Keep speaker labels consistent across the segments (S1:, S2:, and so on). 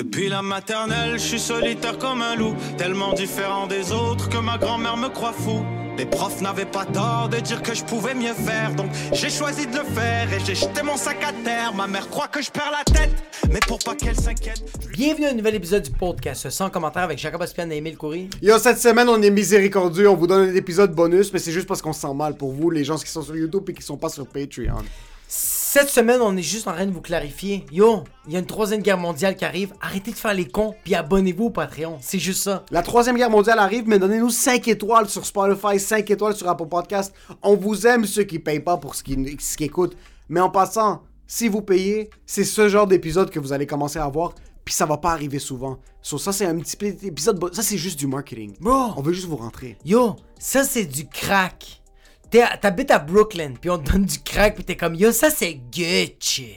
S1: Depuis la maternelle, je suis solitaire comme un loup, tellement différent des autres que ma grand-mère me croit fou. Les profs n'avaient pas tort de dire que je pouvais mieux faire, donc j'ai choisi de le faire et j'ai jeté mon sac à terre. Ma mère croit que je perds la tête, mais pour pas qu'elle s'inquiète.
S2: Bienvenue à un nouvel épisode du podcast sans commentaire avec Jacob Aspian et Emile Coury.
S3: Yo, cette semaine, on est miséricordieux. On vous donne un épisode bonus, mais c'est juste parce qu'on se sent mal pour vous, les gens qui sont sur YouTube et qui sont pas sur Patreon.
S2: Cette semaine, on est juste en train de vous clarifier. Yo, il y a une troisième guerre mondiale qui arrive. Arrêtez de faire les cons, puis abonnez-vous au Patreon. C'est juste ça.
S3: La troisième guerre mondiale arrive, mais donnez-nous 5 étoiles sur Spotify, 5 étoiles sur Apple Podcast. On vous aime ceux qui payent pas pour ce qu'ils ce qu'ils écoutent. Mais en passant, si vous payez, c'est ce genre d'épisode que vous allez commencer à avoir. Puis ça va pas arriver souvent. So, ça, c'est un petit peu épisode. Ça, c'est juste du marketing.
S2: Bro.
S3: On veut juste vous rentrer.
S2: Yo, ça c'est du crack. T'es- T'habites à Brooklyn, puis on te donne du crack, puis t'es comme yo, ça c'est Gucci.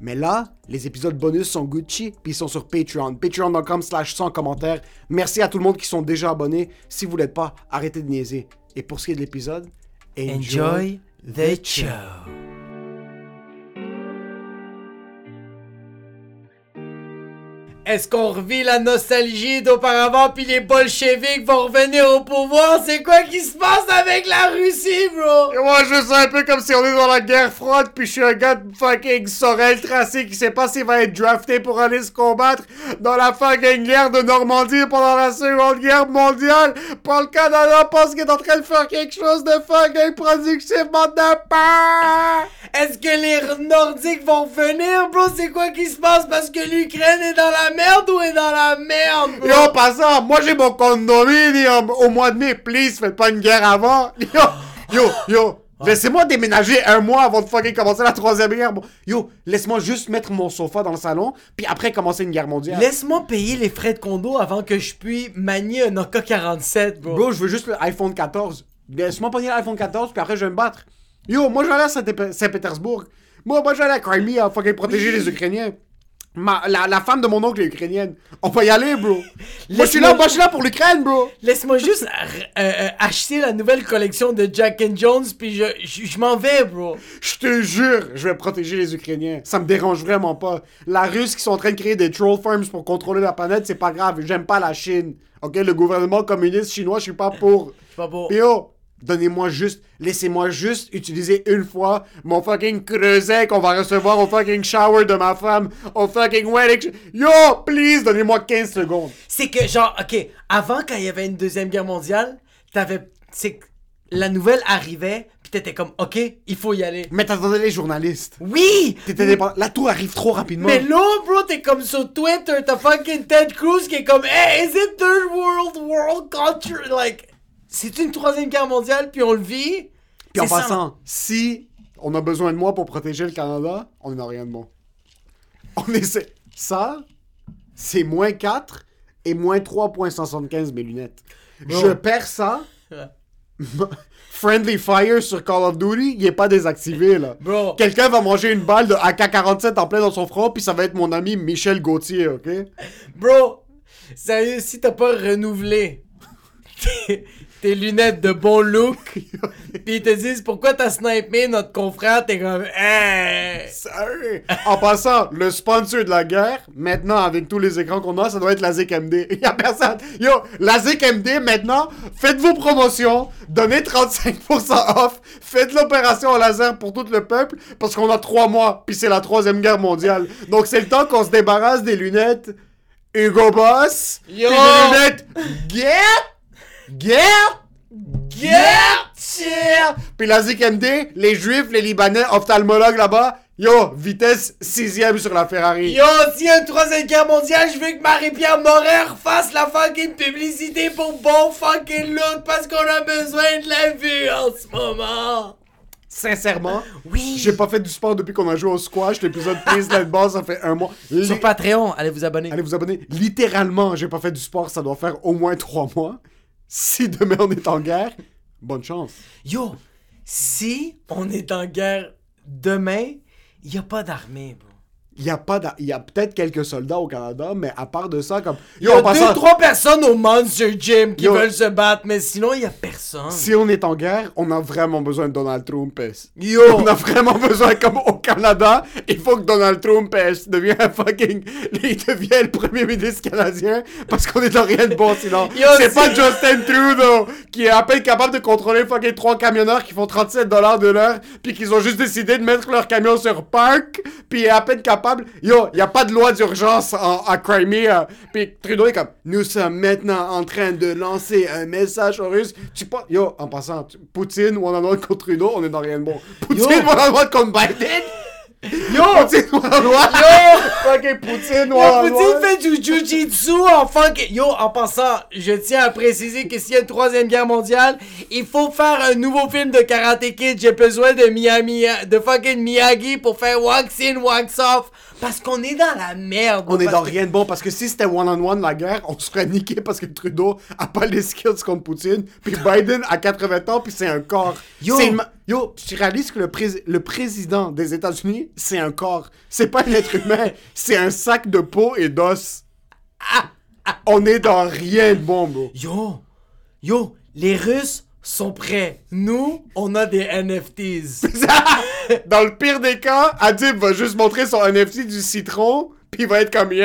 S3: Mais là, les épisodes bonus sont Gucci, puis ils sont sur Patreon. Patreon.com slash sans commentaires. Merci à tout le monde qui sont déjà abonnés. Si vous l'êtes pas, arrêtez de niaiser. Et pour ce qui est de l'épisode,
S2: Enjoy the show. Est-ce qu'on revit la nostalgie d'auparavant puis les bolcheviks vont revenir au pouvoir? C'est quoi qui se passe avec la Russie, bro?
S3: Et moi, je me sens un peu comme si on est dans la guerre froide, puis je suis un gars de fucking Sorel tracé qui sait pas s'il va être drafté pour aller se combattre dans la fucking guerre de Normandie pendant la Seconde Guerre mondiale. Pour le Canada pense qu'il est en train de faire quelque chose de fucking productivement de pain.
S2: Est-ce que les Nordiques vont venir, bro? C'est quoi qui se passe? Parce que l'Ukraine est dans la merde ou est dans la merde, bro?
S3: En passant, moi j'ai mon condominium au mois de mai, please, faites pas une guerre avant. Yo, yo, yo. Laissez-moi déménager un mois avant de fucking commencer la troisième guerre. Bon, Yo, laisse-moi juste mettre mon sofa dans le salon, puis après commencer une guerre mondiale.
S2: Laisse-moi payer les frais de condo avant que je puisse manier un AK-47, bro.
S3: Bro, je veux juste l'iPhone 14. Laisse-moi pogner l'iPhone 14, puis après je vais me battre. Yo, moi je vais aller à Saint- Saint-Pétersbourg. Moi, moi je vais aller à Crimea, fucking protéger les Ukrainiens. Ma, la, la femme de mon oncle est ukrainienne. On peut y aller, bro. moi, je suis là, moi, je suis là pour l'Ukraine, bro.
S2: Laisse-moi juste euh, euh, acheter la nouvelle collection de Jack and Jones, puis je, je, je m'en vais, bro.
S3: Je te jure, je vais protéger les Ukrainiens. Ça me dérange vraiment pas. La Russe qui sont en train de créer des troll farms pour contrôler la planète, c'est pas grave. J'aime pas la Chine. Ok, le gouvernement communiste chinois, je suis pas pour.
S2: C'est pas beau.
S3: Puis yo, donnez-moi juste, laissez-moi juste utiliser une fois mon fucking creuset qu'on va recevoir au fucking shower de ma femme, au fucking wedding. Yo, please, donnez-moi 15 secondes.
S2: C'est que, genre, ok, avant, quand il y avait une deuxième guerre mondiale, t'avais. C'est que la nouvelle arrivait, puis t'étais comme, ok, il faut y aller.
S3: Mais t'attendais les journalistes.
S2: Oui!
S3: T'étais dépend- La tour arrive trop rapidement.
S2: Mais là, bro, t'es comme sur Twitter, t'as fucking Ted Cruz qui est comme, hey, is it third world, world culture? Like, c'est une troisième guerre mondiale, puis on le vit.
S3: Puis en
S2: ça.
S3: passant, si on a besoin de moi pour protéger le Canada, on n'a rien de bon. On essaie. Ça, c'est moins 4 et moins 3.75 mes lunettes.
S2: Bro.
S3: Je perds ça. Friendly Fire sur Call of Duty, il est pas désactivé là.
S2: Bro.
S3: Quelqu'un va manger une balle de AK-47 en plein dans son front, puis ça va être mon ami Michel Gauthier, ok?
S2: Bro, sérieux, si t'as pas renouvelé tes, tes lunettes de bon look, pis ils te disent pourquoi t'as snipé notre confrère, t'es comme, hey!
S3: Sérieux? En passant, le sponsor de la guerre, maintenant, avec tous les écrans qu'on a, ça doit être la ZIC MD. Il y a personne. Yo, la ZIC MD, maintenant, faites vos promotions, donnez 35% off, faites l'opération au laser pour tout le peuple, parce qu'on a trois mois, puis c'est la troisième guerre mondiale. Donc c'est le temps qu'on se débarrasse des lunettes Hugo Boss, puis
S2: Yo!
S3: des lunettes Get, Get, Get, puis la ZIC MD, les juifs, les libanais, ophtalmologues là-bas, yo, vitesse sixième sur la Ferrari.
S2: Yo, a une troisième guerre mondiale, je veux que Marie-Pierre Morin fasse la fucking publicité pour bon fucking look parce qu'on a besoin de la vue en ce moment.
S3: Sincèrement,
S2: Oui.
S3: j'ai pas fait du sport depuis qu'on a joué au squash. L'épisode prise de base, ça fait un mois.
S2: Sur Patreon, allez vous abonner.
S3: Allez vous abonner. Littéralement, j'ai pas fait du sport, ça doit faire au moins trois mois. Si demain on est en guerre, bonne chance.
S2: Yo, si on est en guerre demain, y a pas d'armée, bro.
S3: Il y a pas il y a peut-être quelques soldats au Canada, mais à part de ça, comme.
S2: Il y a deux, trois personnes au Monster Gym qui
S3: Yo.
S2: veulent se battre, mais sinon, il y a personne.
S3: si on est en guerre, on a vraiment besoin de Donald Trump.
S2: Yo!
S3: On a vraiment besoin, comme au Canada, il faut que Donald Trump devienne fucking. Il devient le premier ministre canadien parce qu'on est dans rien de bon sinon. C'est pas Justin Trudeau qui est à peine capable de contrôler fucking trois camionneurs qui font 37 dollars de l'heure puis qu'ils ont juste décidé de mettre leur camion sur park puis est à peine capable. Yo, y a pas de loi d'urgence en- à Crimea. Puis Trudeau est comme nous sommes maintenant en train de lancer un message aux Russes. Tu pas Yo, en passant, tu- Poutine one on one contre Trudeau, on est dans rien de bon. Poutine
S2: Yo.
S3: one on one contre Biden?
S2: Yo!
S3: Poutine on one.
S2: Yo!
S3: Fucking Poutine
S2: Yo,
S3: on
S2: Poutine fait du jujitsu en funk. Yo, en passant, je tiens à préciser que s'il y a une troisième guerre mondiale, il faut faire un nouveau film de Karate Kid. J'ai besoin de Miami, de fucking Miyagi pour faire wax in, wax off. Parce qu'on est dans la merde.
S3: On est dans
S2: que-
S3: rien de bon parce que si c'était one-on-one la guerre, on serait niqué parce que Trudeau a pas les skills contre Poutine, puis Biden a 80 ans, puis c'est un corps.
S2: Yo.
S3: Yo, tu réalises que le, prés- le président des États-Unis, c'est un corps. C'est pas un être humain, c'est un sac de peau et d'os. On est dans rien de bon, bro.
S2: Yo, yo, les Russes sont prêts. Nous, on a des NFTs.
S3: Dans le pire des cas, Adib va juste montrer son NFT du citron, puis il va être comme Yo,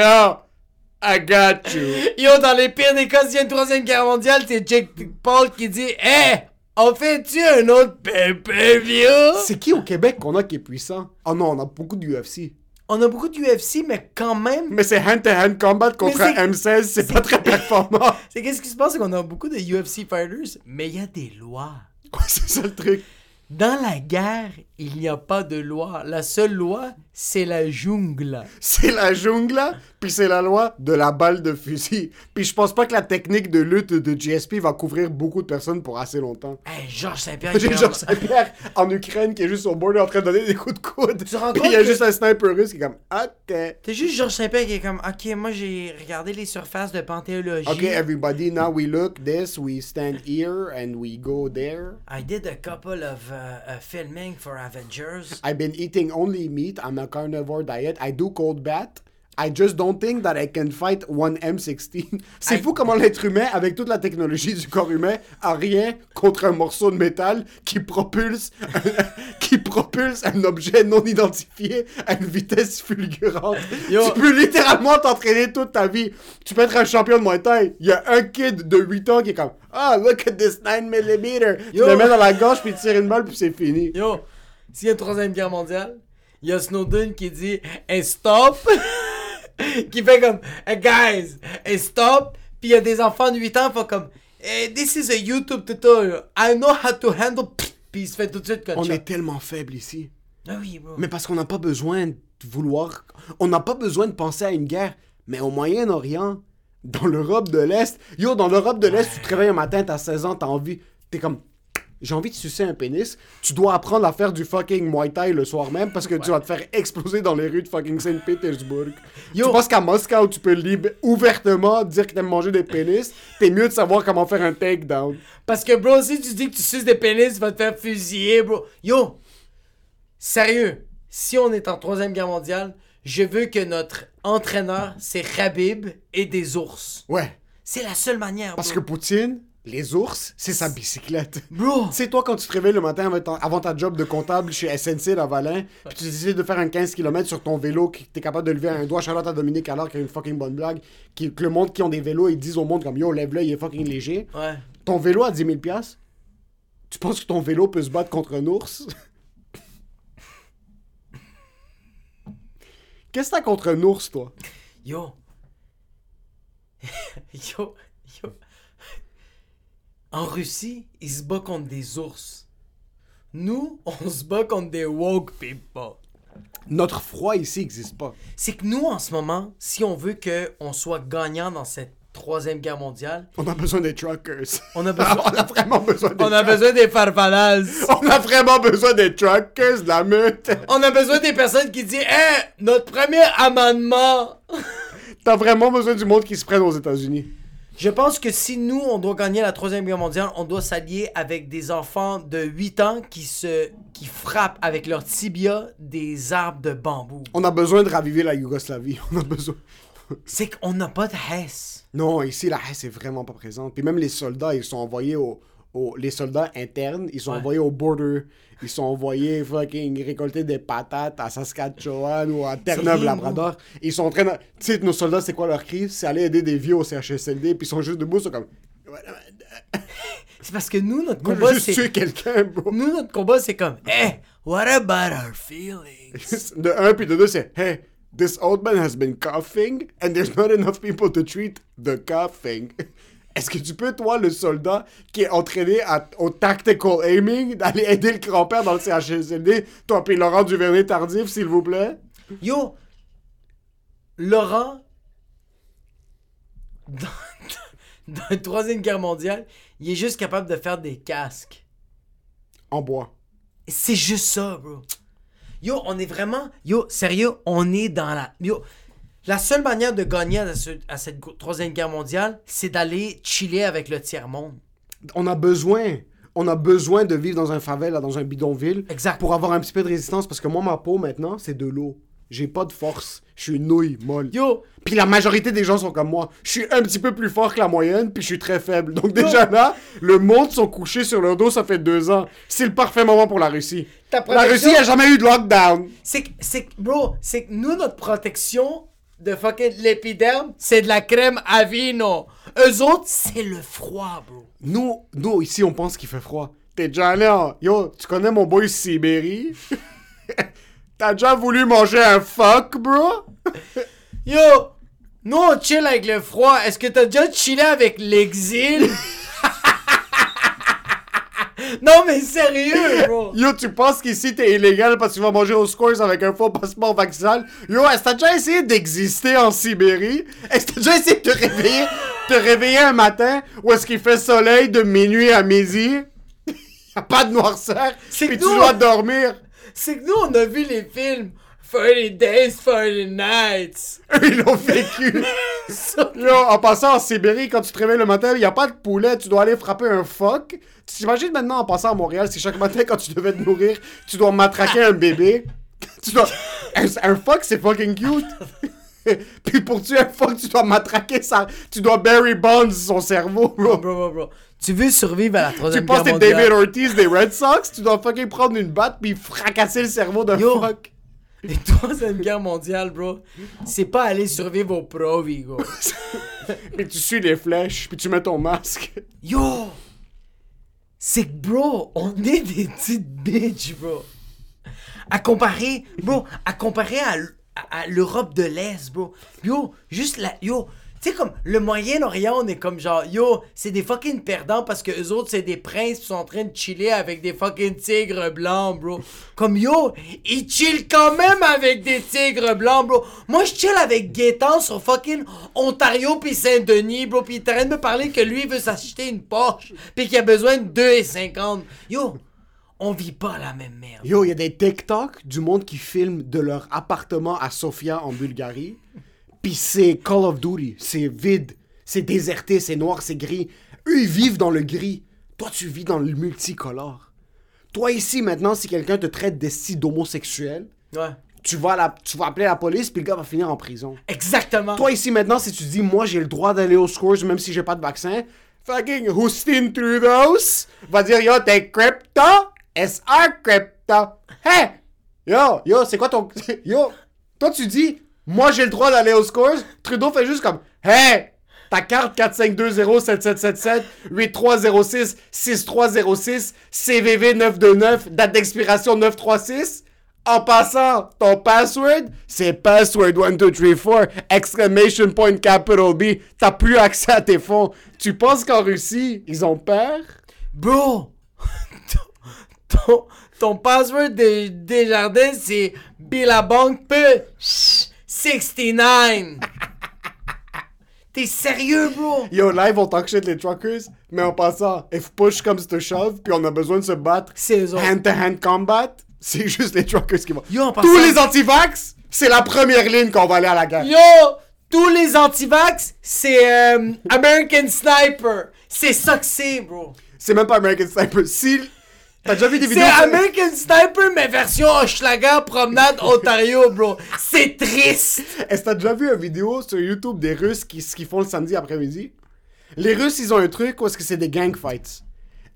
S3: I got you.
S2: Yo, dans les pires des cas, s'il y a une troisième guerre mondiale, c'est Jake Paul qui dit Hé, on fait-tu un autre pay-per-view?
S3: C'est qui au Québec qu'on a qui est puissant? Oh non, on a beaucoup de UFC.
S2: On a beaucoup d'UFC, mais quand même,
S3: Mais c'est hand-to-hand combat contre
S2: Mais
S3: un M16, c'est pas très performant.
S2: c'est qu'est-ce qui se passe, c'est qu'on a beaucoup de UFC fighters, mais il y a des lois.
S3: Ouais, c'est ça le truc.
S2: Dans la guerre, il n'y a pas de loi. La seule loi, c'est la jungle.
S3: C'est la jungle, puis c'est la loi de la balle de fusil. Puis je pense pas que la technique de lutte de GSP va couvrir beaucoup de personnes pour assez longtemps.
S2: Hey, Georges Saint-Pierre,
S3: J'ai Georges Saint-Pierre en Ukraine qui est juste au bord en train de donner des coups de coude.
S2: Tu
S3: Puis il y a
S2: que-
S3: juste un sniper russe qui est comme OK.
S2: T'es juste Georges Saint-Pierre qui est comme, ok, moi j'ai regardé les surfaces de panthéologie.
S3: OK, everybody, now we look this, we stand here and we go there.
S2: I did a couple of uh, uh, filming for Avengers.
S3: I've been eating only meat. I'm a carnivore diet. I do cold bath. I just don't think that I can fight one M16. C'est
S2: I-
S3: fou comment l'être humain, avec toute la technologie du corps humain, a rien contre un morceau de métal qui propulse, qui propulse un objet non identifié à une vitesse fulgurante.
S2: Yo.
S3: Tu peux littéralement t'entraîner toute ta vie. Tu peux être un champion de Muay Thai. Il y a un kid de 8 ans qui est comme Ah, look at this 9mm. Tu le mets dans la gorge puis tu tires une balle puis c'est fini.
S2: Yo, s'il y a une troisième guerre mondiale, il y a Snowden qui dit Hey, stop! qui fait comme Hey, guys, hey, stop! Puis il y a des enfants de 8 ans qui font comme Hey, this is a YouTube tutorial. I know how to handle. Puis il se fait tout de suite
S3: On
S2: gunshot.
S3: est tellement faible ici.
S2: Ah oui, bro.
S3: Mais parce qu'on n'a pas besoin de vouloir. On n'a pas besoin de penser à une guerre. Mais au Moyen-Orient, dans l'Europe de l'Est. Yo, dans l'Europe de l'Est, tu te réveilles un matin, t'as 16 ans, t'as envie. T'es comme. J'ai envie de sucer un pénis. Tu dois apprendre à faire du fucking Muay Thai le soir même parce que tu vas te faire exploser dans les rues de fucking Saint-Pétersbourg. Tu penses qu'à Moscou, tu peux libre, ouvertement dire que t'aimes manger des pénis. T'es mieux de savoir comment faire un takedown.
S2: Parce que, bro, si tu dis que tu suces des pénis, tu vas te faire fusiller, bro. Yo, sérieux, si on est en troisième guerre mondiale, je veux que notre entraîneur, c'est Khabib et des ours.
S3: Ouais.
S2: C'est la seule manière,
S3: Parce que. Poutine, les ours, c'est sa bicyclette.
S2: Bro,
S3: sais, toi, quand tu te réveilles le matin avant ta, avant ta job de comptable chez SNC Lavalin, puis tu décides de faire un 15 km sur ton vélo, que t'es capable de lever un doigt, Charlotte à Dominique alors qu'il y a une fucking bonne blague, qui, que le monde qui ont des vélos, ils disent au monde comme yo, lève-le, il est fucking léger.
S2: ouais.
S3: Ton vélo à 10 000 piastres, tu penses que ton vélo peut se battre contre un ours? Qu'est-ce que t'as contre un ours, toi?
S2: Yo. yo, yo. En Russie, ils se battent contre des ours. Nous, on se bat contre des woke people.
S3: Notre froid ici n'existe pas.
S2: C'est que nous, en ce moment, si on veut qu'on soit gagnant dans cette troisième guerre mondiale,
S3: On a besoin des truckers.
S2: on a besoin,
S3: on a vraiment besoin des
S2: on a besoin des farfalas.
S3: On a vraiment besoin des truckers, de la meute.
S2: On a besoin des personnes qui disent Hey, notre premier amendement.
S3: T'as vraiment besoin du monde qui se prenne aux États-Unis.
S2: Je pense que si nous, on doit gagner la Troisième Guerre mondiale, on doit s'allier avec des enfants de 8 ans qui se qui frappent avec leur tibia des arbres de bambou.
S3: On a besoin de raviver la Yougoslavie. On a besoin.
S2: C'est qu'on n'a pas de Hess.
S3: Non, ici, la Hesse est vraiment pas présente. Puis même les soldats, ils sont envoyés au. au- les soldats internes, ils sont
S2: Ouais.
S3: envoyés au border. Ils sont envoyés fucking récolter des patates à Saskatchewan ou à Terre-Neuve-Labrador. Ils sont en train de. Tu sais, nos soldats, c'est quoi leur cri C'est aller aider des vieux au CHSLD, puis ils sont juste debout, ils sont comme.
S2: C'est parce que nous, notre combat,
S3: veux juste
S2: c'est...
S3: tuer quelqu'un, bro.
S2: Nous, notre combat, c'est comme, eh, what about our feelings?
S3: De un, puis de deux, c'est Hey, this old man has been coughing, and there's not enough people to treat the coughing. Est-ce que tu peux, toi, le soldat qui est entraîné à- au tactical aiming, d'aller aider le grand-père dans le CHSLD, toi, puis Laurent Duvernay-Tardif, s'il vous plaît?
S2: Yo, Laurent, dans, dans la Troisième Guerre mondiale, il est juste capable de faire des casques.
S3: En bois.
S2: C'est juste ça, bro. Yo, on est vraiment. Yo, sérieux, on est dans la. Yo, la seule manière de gagner à, ce- à cette Troisième Guerre mondiale, c'est d'aller chiller avec le tiers-monde.
S3: On a besoin. On a besoin de vivre dans un favela, dans un bidonville,
S2: Exact.
S3: pour avoir un petit peu de résistance, parce que moi, ma peau, maintenant, c'est de l'eau. J'ai pas de force. Je suis une nouille molle.
S2: Yo,
S3: Puis la majorité des gens sont comme moi. Je suis un petit peu plus fort que la moyenne, puis je suis très faible. Donc déjà là, le monde sont couchés sur leur dos, ça fait deux ans. C'est le parfait moment pour la Russie.
S2: Ta
S3: La Russie a jamais eu de lockdown.
S2: c'est que- bro, c'est que nous, notre protection de fucking l'épiderme, c'est de la crème à vino. Eux autres, c'est le froid, bro.
S3: Nous, nous ici, on pense qu'il fait froid. T'es déjà allé en... Yo, tu connais mon boy Sibérie? T'as déjà voulu manger un fuck, bro?
S2: Yo, nous, on chill avec le froid. Est-ce que t'as déjà chillé avec l'exil? non, mais sérieux, bro.
S3: Yo, tu penses qu'ici t'es illégal parce que tu vas manger au Scores avec un faux passeport vaccinal? Yo, est-ce que t'as déjà essayé d'exister en Sibérie? Est-ce que t'as déjà essayé de te réveiller, te réveiller un matin où est-ce qu'il fait soleil de minuit à midi? Y'a pas de noirceur, puis tu
S2: nous,
S3: dois dormir.
S2: C'est que nous, on a vu les films 40 Days, 40 Nights.
S3: Eux, ils l'ont vécu. Yo, en passant en Sibérie, quand tu te réveilles le matin, y a pas de poulet, tu dois aller frapper un phoque. Tu t'imagines maintenant en passant à Montréal, si chaque matin quand tu devais te nourrir, tu dois matraquer un bébé. Tu dois... Un, un phoque, c'est fucking cute. Puis pour tuer un phoque, tu dois matraquer ça. Tu dois Barry Bonds son cerveau, bro.
S2: Bro, bro, bro. Tu veux survivre à la
S3: Tu
S2: troisième
S3: penses
S2: guerre
S3: que t'es
S2: mondiale?
S3: David Ortiz des Red Sox, tu dois fucking prendre une batte puis fracasser le cerveau d'un
S2: Yo. La troisième guerre mondiale, bro, c'est pas aller survivre au provi, go.
S3: Puis tu suis les flèches, puis tu mets ton masque.
S2: Yo! C'est que, bro, on est des petites bitches, bro. À comparer, bro, à comparer à- à l'Europe de l'Est, bro. Yo, juste la. Yo, tu sais, comme le Moyen-Orient, on est comme genre, yo, c'est des fucking perdants parce que eux autres, c'est des princes qui sont en train de chiller avec des fucking tigres blancs, bro. Comme yo, ils chillent quand même avec des tigres blancs, bro. Moi, je chill avec Gaétan sur fucking Ontario puis Saint-Denis, bro. Puis il est de me parler que lui, veut s'acheter une Porsche puis qu'il a besoin de 2,50. Yo, on vit pas la même merde.
S3: Yo, il y a des TikTok du monde qui filment de leur appartement à Sofia en Bulgarie. Puis c'est Call of Duty. C'est vide. C'est déserté, c'est noir, c'est gris. Eux, ils vivent dans le gris. Toi, tu vis dans le multicolore. Toi, ici, maintenant, si quelqu'un te traite d'esti d'homosexuel,
S2: Ouais.
S3: tu vas, la, tu vas appeler la police, puis le gars va finir en prison.
S2: Exactement.
S3: Toi, ici, maintenant, si tu dis, moi, j'ai le droit d'aller aux scores même si j'ai pas de vaccin, fucking Justin Trudeau va dire, yo, t'es crypto? SR crypto. Hey! Yo, yo, c'est quoi ton. Yo, toi, tu dis, moi, j'ai le droit d'aller aux scores. Trudeau fait juste comme, hey! Ta carte 4520-7777-8306-6306, CVV 929, date d'expiration 936. En passant, ton password, c'est password 1234, exclamation point capital B. T'as plus accès à tes fonds. Tu penses qu'en Russie, ils ont peur?
S2: Bro, ton, ton, ton password de Desjardins, c'est Billabong P 69. T'es sérieux, bro?
S3: Yo, live, on talk shit les truckers, mais en passant, if push comes to shove, puis on a besoin de se battre hand-to-hand combat, c'est juste les truckers qui vont.
S2: Yo, en passant-
S3: Tous les anti-vax, c'est la première ligne qu'on va aller à la guerre.
S2: Yo, Tous les anti-vax, c'est euh, American Sniper. C'est ça que c'est, bro.
S3: C'est même pas American Sniper. Si. T'as déjà vu des
S2: C'est
S3: vidéos. sur-
S2: American Sniper, mais version Hochelaga, promenade, Ontario, bro. C'est triste.
S3: Est-ce que t'as déjà vu une vidéo sur YouTube des Russes qui, font le samedi après-midi? Les Russes, ils ont un truc où est-ce que c'est des gang fights.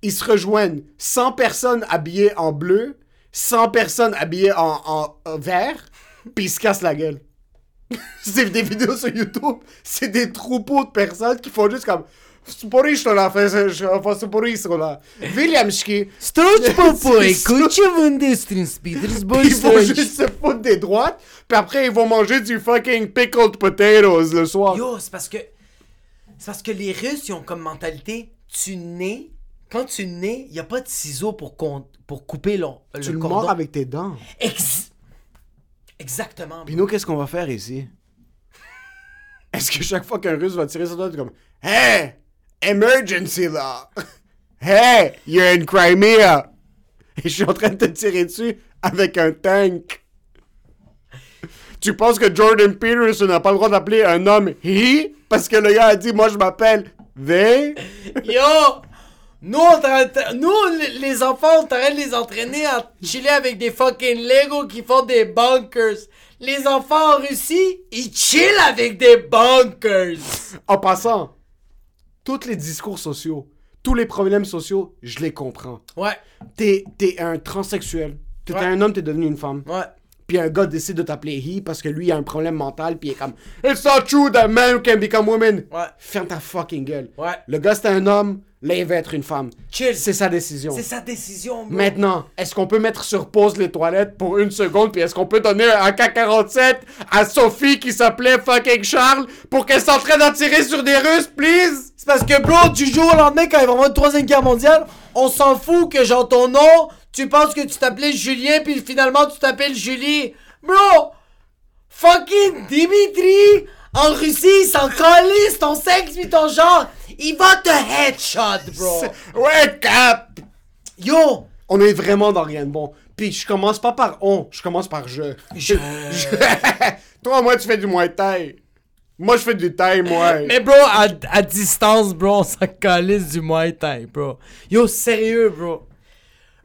S3: Ils se rejoignent 100 personnes habillées en bleu, 100 personnes habillées en, en- en vert, puis ils se cassent la gueule. c'est des vidéos sur YouTube, c'est des troupeaux de personnes qui font juste comme... Sporisto là, fais sporisto là. Williamski.
S2: Struch
S3: popoi, kuchi
S2: vundistrin speeders
S3: Ils vont juste se foutre des droites, puis après ils vont manger du fucking pickled potatoes le soir.
S2: Yo, c'est parce que. C'est parce que les Russes, ils ont comme mentalité tu nais. Quand tu nais, y a pas de ciseaux pour, con- pour couper le, le
S3: Tu le
S2: cordon.
S3: mords avec tes dents.
S2: Ex- Exactement.
S3: Puis nous, qu'est-ce qu'on va faire ici? Est-ce que chaque fois qu'un russe va tirer sur toi, tu es comme Hey! Emergency là! Hey! You're in Crimea! Et je suis en train de te tirer dessus avec un tank. Tu penses que Jordan Peterson n'a pas le droit d'appeler un homme he? Parce que le gars a dit Moi je m'appelle they?
S2: Yo! Nous, on t'arrête- nous, les- les enfants, on t'arrête de les entraîner à chiller avec des fucking Lego qui font des bunkers. Les enfants en Russie, ils chillent avec des bunkers.
S3: En passant, tous les discours sociaux, tous les problèmes sociaux, je les comprends.
S2: Ouais,
S3: T'es, t'es un transsexuel.
S2: Ouais.
S3: un homme, t'es devenu une femme.
S2: ouais.
S3: Puis un gars décide de t'appeler he parce que lui il a un problème mental, puis il est comme It's not true that men can become women.
S2: Ouais.
S3: Ferme ta fucking gueule.
S2: Ouais.
S3: Le gars c'était un homme, là il va être une femme.
S2: Chill.
S3: C'est sa décision.
S2: C'est sa décision, bro.
S3: Maintenant, est-ce qu'on peut mettre sur pause les toilettes pour une seconde, puis est-ce qu'on peut donner un K-47 à Sophie qui s'appelait fucking Charles pour qu'elle s'entraîne à tirer sur des Russes, please?
S2: C'est parce que, bro, du jour au lendemain, quand il va y avoir une troisième guerre mondiale, on s'en fout que, genre, ton nom, tu penses que tu t'appelais Julien, puis finalement, tu t'appelles Julie. Bro! Fucking Dimitri! En Russie, ils s'en ton sexe puis ton genre. Il va te headshot, bro.
S3: Ouais, cap!
S2: Yo!
S3: On est vraiment dans rien de bon. Puis je commence pas par on, je commence par je.
S2: Je...
S3: Toi, moi, tu fais du Muay Thai. Moi, je fais du Thai, moi.
S2: Mais bro, à, à distance, bro, on s'en calisse du Muay Thai, bro. Yo, sérieux, bro.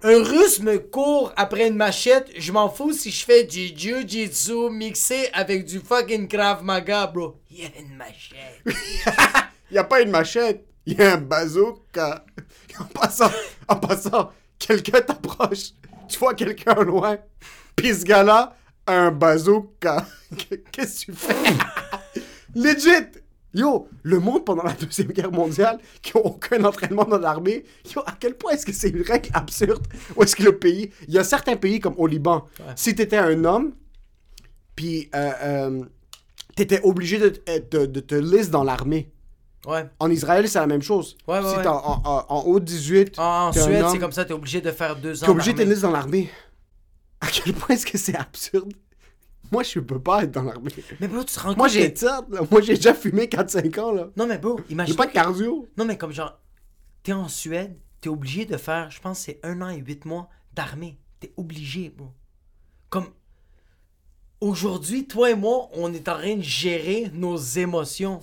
S2: Un russe me court après une machette, je m'en fous si je fais du jiu-jitsu mixé avec du fucking Krav Maga, bro. Il y a une machette.
S3: Y a pas une machette, y a un bazooka. En passant, en passant, quelqu'un t'approche, tu vois quelqu'un loin, pis ce gars-là a un bazooka. Qu'est-ce que tu fais? Legit! Yo, le monde pendant la Deuxième Guerre mondiale, qui ont aucun entraînement dans l'armée, yo, à quel point est-ce que c'est une règle absurde? Où est-ce que le pays... Il y a certains pays, comme au Liban, si t'étais un homme, puis euh, euh, t'étais obligé de, de, de te liste dans l'armée.
S2: Ouais.
S3: En Israël, c'est la même chose.
S2: Ouais, ouais,
S3: si t'es en, en, en- en haut de 18,
S2: En, en Suède, c'est comme ça, t'es obligé de faire deux ans.
S3: T'es obligé de t'enlister dans l'armée. À quel point est-ce que c'est absurde? Moi, je peux pas être dans l'armée.
S2: Mais bro, tu te rends compte
S3: Moi, j'ai
S2: que-
S3: ça, là. Moi, j'ai déjà fumé 4-5 ans, là.
S2: Non, mais bro,
S3: J'ai
S2: imagine.
S3: pas de cardio.
S2: Non, mais comme genre, t'es en Suède, t'es obligé de faire, je pense, c'est un an et huit mois d'armée. T'es obligé, bro. Comme, aujourd'hui, toi et moi, on est en train de gérer nos émotions.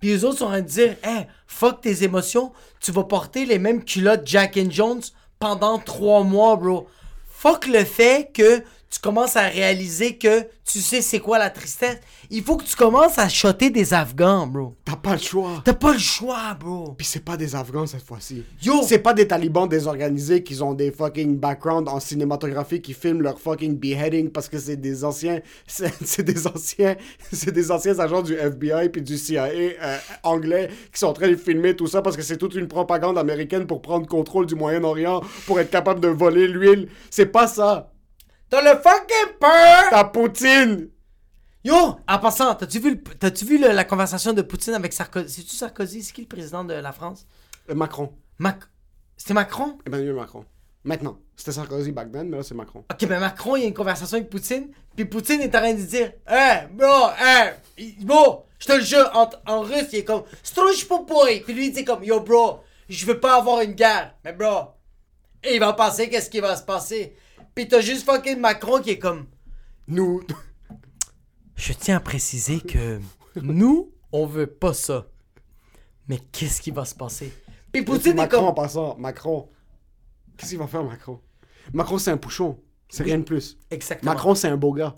S2: Puis les autres sont en train de dire, hey, fuck tes émotions, tu vas porter les mêmes culottes Jack and Jones pendant trois mois, bro. Fuck le fait que tu commences à réaliser que tu sais c'est quoi la tristesse. Il faut que tu commences à shotter des Afghans, bro.
S3: T'as pas le choix.
S2: T'as pas le choix, bro.
S3: Puis c'est pas des Afghans cette fois-ci.
S2: Yo!
S3: C'est pas des talibans désorganisés qui ont des fucking backgrounds en cinématographie qui filment leur fucking beheading parce que c'est des anciens. C'est des anciens. C'est des anciens agents du FBI puis du CIA euh, anglais qui sont en train de filmer tout ça parce que c'est toute une propagande américaine pour prendre contrôle du Moyen-Orient pour être capable de voler l'huile. C'est pas ça.
S2: T'as le fucking peur!
S3: Ta Poutine!
S2: Yo! En passant, t'as-tu vu, le- t'as-tu vu le- la conversation de Poutine avec Sarkozy? C'est-tu Sarkozy? C'est qui le président de la France?
S3: Euh, Macron.
S2: Mac... C'était Macron?
S3: Emmanuel Macron. Maintenant. C'était Sarkozy back then, mais là c'est Macron.
S2: Ok, mais Macron, il y a une conversation avec Poutine, puis Poutine est en train de dire Hey, bro, hey, il- bro, je te le jure, en, en russe, il est comme Strush popoy. Puis lui, il dit comme Yo, bro, je veux pas avoir une guerre. Mais bro, et il va passer, qu'est-ce qui va se passer? Puis t'as juste fucking Macron qui est comme
S3: Nous.
S2: Je tiens à préciser que Nous, on veut pas ça. Mais qu'est-ce qui va se passer? Puis Poutine est
S3: Macron, en
S2: comme...
S3: passant, Macron. Qu'est-ce qu'il va faire, Macron? Macron, c'est un pouchon. C'est rien de plus.
S2: Exactement.
S3: Macron, c'est un beau gars.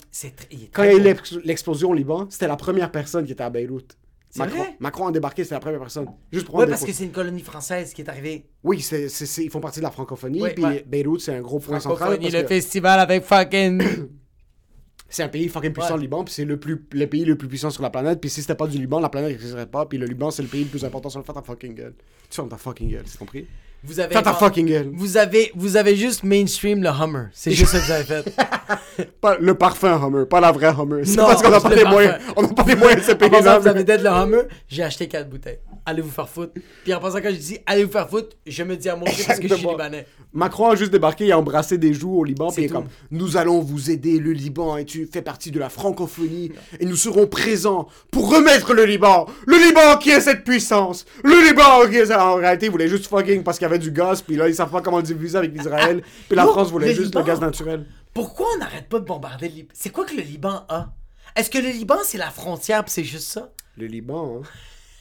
S2: Il est
S3: Quand il y a eu l'explosion au Liban, c'était la première personne qui était à Beyrouth.
S2: C'est
S3: Macron,
S2: vrai?
S3: Macron a débarqué, c'était la première personne. Juste pour des
S2: parce que c'est une colonie française qui est arrivée.
S3: Oui, c'est, c'est- c'est- ils font partie de la francophonie. Puis
S2: ouais.
S3: Beyrouth, c'est un gros point central. Parce
S2: le
S3: que
S2: festival avec fucking...
S3: c'est un pays fucking puissant, le Liban. Puis c'est le, plus, le pays le plus puissant sur la planète. Puis si c'était pas du Liban, la planète n'existerait pas. Puis le Liban, c'est le pays le plus important sur le Fais ta fucking gueule. Tu fermes ta fucking gueule, c'est compris?
S2: Vous avez...
S3: Fais ta
S2: invent-
S3: fucking gueule.
S2: Vous avez, vous avez juste mainstream le Hummer. C'est juste ça que vous avez fait.
S3: Pas le parfum Hummer, pas la vraie Hummer. C'est
S2: Non,
S3: parce qu'on n'a pas les moyens. On n'a pas les moyens de se payer là.
S2: vous avez d'être le Hummer, j'ai acheté 4 bouteilles. Allez vous faire foutre. Puis en passant, quand je dis allez vous faire foutre, je me dis à mon Dieu parce que je suis libanais.
S3: Macron a juste débarqué, il a embrassé des joues au Liban, puis il est
S2: tout.
S3: comme Nous allons vous aider, le Liban, et tu fais partie de la francophonie, et nous serons présents pour remettre le Liban. Le Liban qui est cette puissance. Le Liban qui est ça. En réalité, il voulait juste fucking parce qu'il y avait du gaz, puis là, ils savent pas comment le diviser avec l'Israël, puis la France voulait
S2: le
S3: juste
S2: Liban.
S3: le gaz naturel.
S2: Pourquoi on n'arrête pas de bombarder le Liban? C'est quoi que le Liban a? Est-ce que le Liban c'est la frontière puis c'est juste ça?
S3: Le Liban, hein.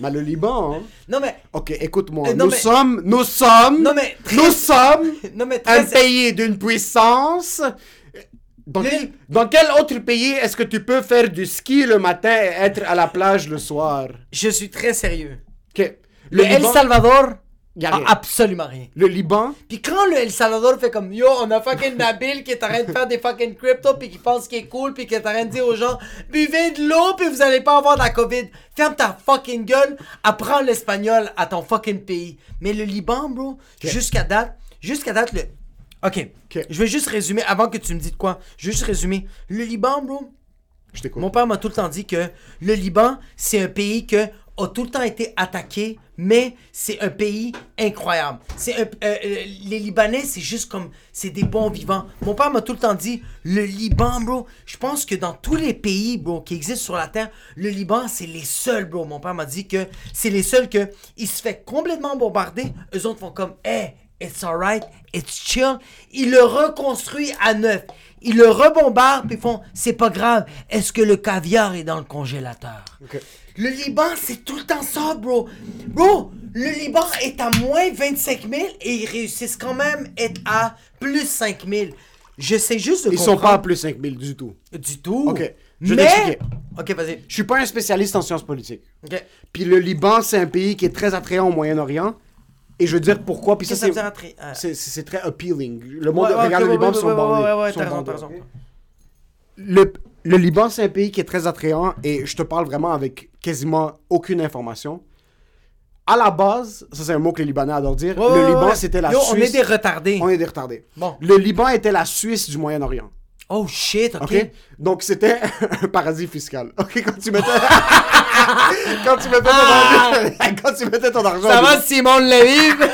S3: Mais le Liban, hein.
S2: Non mais,
S3: Ok, écoute-moi.
S2: Euh,
S3: nous
S2: mais-
S3: sommes, nous sommes,
S2: non mais, très-
S3: nous sommes
S2: non mais
S3: un pays d'une puissance. Dans,
S2: Le-
S3: quel, dans quel autre pays est-ce que tu peux faire du ski le matin et être à la plage le soir?
S2: je suis très sérieux.
S3: Ok.
S2: Le, El
S3: Liban-
S2: Salvador?
S3: Y a
S2: a
S3: rien.
S2: absolument rien.
S3: Le Liban,
S2: Puis quand le El Salvador fait comme yo, on a fucking Nabil qui est en train de faire des fucking crypto puis qui pense qu'il est cool puis qui est en train de dire aux gens buvez de l'eau puis vous allez pas avoir de la Covid. Ferme ta fucking gueule, apprends l'espagnol à ton fucking pays. Mais le Liban, bro, jusqu'à date, jusqu'à date le OK.
S3: Ok.
S2: Je vais juste résumer avant que tu me dises quoi. Je vais juste résumer. Le Liban, bro,
S3: je t'écoute.
S2: mon père m'a tout le temps dit que le Liban, c'est un pays que a tout le temps été attaqué, mais c'est un pays incroyable. C'est euh, euh, les Libanais, c'est juste comme c'est des bons vivants. Mon père m'a tout le temps dit le Liban, bro. Je pense que dans tous les pays, bro, qui existent sur la terre, le Liban, c'est les seuls, bro. Mon père m'a dit que c'est les seuls que il se fait complètement bombarder. Eux autres font comme, hey, it's alright, it's chill. Ils le reconstruisent à neuf. Ils le rebombardent puis ils font c'est pas grave. Est-ce que le caviar est dans le congélateur? Le Liban, c'est tout le temps ça, bro. Bro, le Liban est à moins 25 000 et ils réussissent quand même à être à plus 5 000. Je sais juste de
S3: Ils sont pas à
S2: comprendre-
S3: plus 5000 du tout.
S2: du tout.
S3: Ok, je vais
S2: Mais. Ok, vas-y.
S3: Je suis pas un spécialiste en sciences politiques.
S2: Ok.
S3: Puis le Liban, c'est un pays qui est très attrayant au Moyen-Orient. Et je veux dire pourquoi. Puis ça, c'est
S2: euh,
S3: c'est- très appealing. Le monde
S2: ouais, ouais,
S3: regarde le Liban
S2: ouais,
S3: sur
S2: ouais,
S3: bandé.
S2: ouais, ouais, t'as raison, t'as raison.
S3: le, le Liban, c'est un pays qui est très attrayant et je te parle vraiment avec quasiment aucune information. À la base, ça c'est un mot que les Libanais adorent dire,
S2: Ouais,
S3: le Liban
S2: ouais.
S3: c'était la
S2: Yo,
S3: Suisse.
S2: on est des retardés.
S3: On est des retardés.
S2: Bon.
S3: Le Liban était la Suisse du Moyen-Orient.
S2: Oh shit, ok.
S3: OK? Donc c'était un paradis fiscal. OK, quand tu mettais quand tu mettais ton argent, quand tu mettais ton argent
S2: Ah! Ça va, Simon Levive?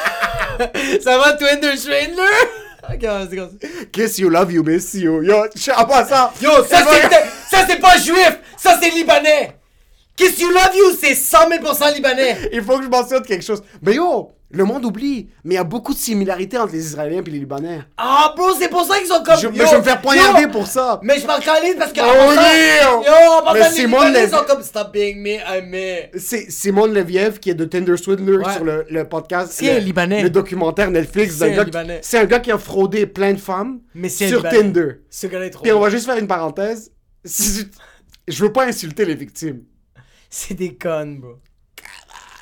S2: ça va, Twinder Schwindler?
S3: Kiss you, love you, miss you. Yo, je suis en passant.
S2: Yo, ça c'est, ça c'est pas juif, ça c'est libanais. Kiss you love you, c'est 100 000% libanais.
S3: Il faut que je mentionne quelque chose. Mais yo, le monde oublie. Mais il y a beaucoup de similarités entre les Israéliens et les Libanais.
S2: Ah, bro, c'est pour ça qu'ils sont comme.
S3: Je,
S2: yo,
S3: mais je vais me faire poignarder
S2: yo,
S3: pour ça.
S2: Mais je m'en calise parce que.
S3: Oh, oui.
S2: Yo, en
S3: Mais
S2: les
S3: Simone
S2: Libanais
S3: Lev-
S2: sont comme stop being me, I'm me.
S3: C'est Simone Leviev qui est de Tinder Swindler
S2: Ouais.
S3: sur le, le podcast.
S2: C'est un Libanais.
S3: Le documentaire Netflix.
S2: C'est
S3: d'un
S2: un
S3: gars. C'est un gars qui a fraudé plein de femmes
S2: Mais c'est un
S3: sur
S2: Libanais.
S3: Tinder.
S2: Ce gars-là est trop.
S3: Puis on va juste faire une parenthèse. Je veux pas insulter les victimes.
S2: C'est des connes, bro.